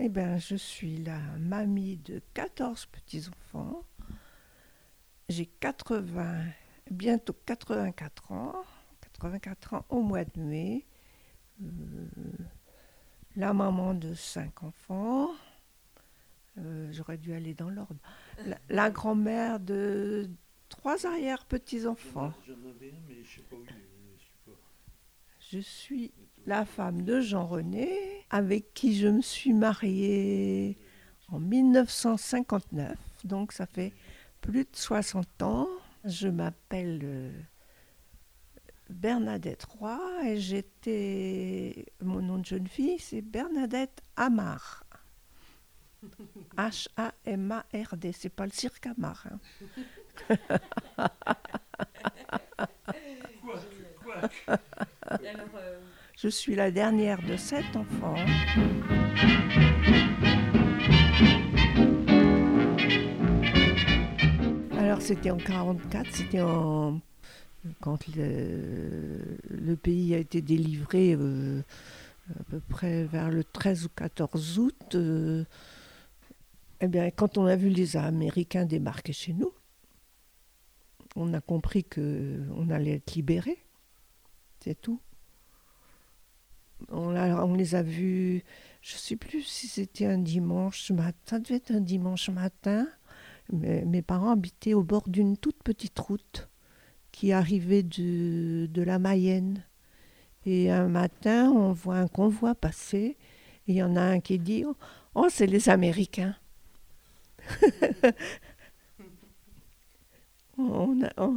Eh bien, je suis la mamie de 14 petits-enfants. J'ai 80, bientôt 84 ans. 84 ans au mois de mai. Euh, la maman de 5 enfants. Euh, j'aurais dû aller dans l'ordre. La, grand-mère de trois arrière-petits-enfants. J'en avais un, mais je sais pas où il est. Je suis la femme de Jean René, avec qui je me suis mariée en 1959. Donc ça fait plus de 60 ans. Je m'appelle euh, Bernadette Roy et j'étais. Mon nom de jeune fille, c'est Bernadette Amar. H-A-M-A-R-D. C'est pas le cirque Amar. hein. Je suis la dernière de sept enfants. Alors c'était en 44, c'était en quand le, pays a été délivré euh, à peu près vers le 13 ou 14 août. euh, eh bien, quand on a vu les Américains débarquer chez nous, on a compris que on allait être libérés. C'est tout. On, les a vus, je ne sais plus si c'était un dimanche matin, ça devait être un dimanche matin. Mais mes parents habitaient au bord d'une toute petite route qui arrivait de, de la Mayenne. Et un matin, on voit un convoi passer et il y en a un qui dit Oh, c'est les Américains. on a-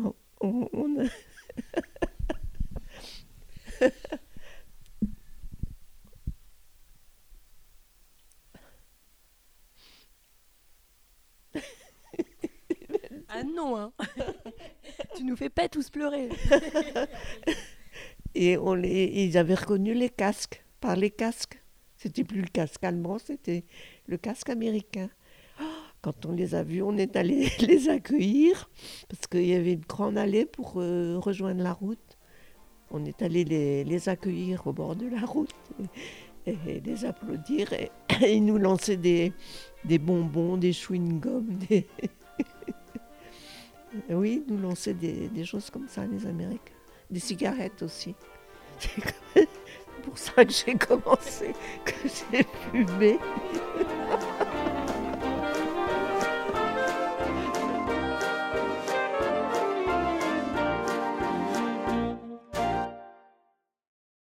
non, hein Tu nous fais pas tous pleurer. Et on les, ils avaient reconnu les casques, par les casques. C'était plus le casque allemand, c'était le casque américain. Oh, Quand on les a vus, on est allé les accueillir, parce qu'il y avait une grande allée pour euh, rejoindre la route. On est allé les, les accueillir au bord de la route et, et les applaudir. Et, ils nous lançaient des, des bonbons, des chewing-gums, des... oui, nous lançaient des, des choses comme ça, les Américains. Des cigarettes aussi. C'est pour ça que j'ai commencé, que j'ai fumé.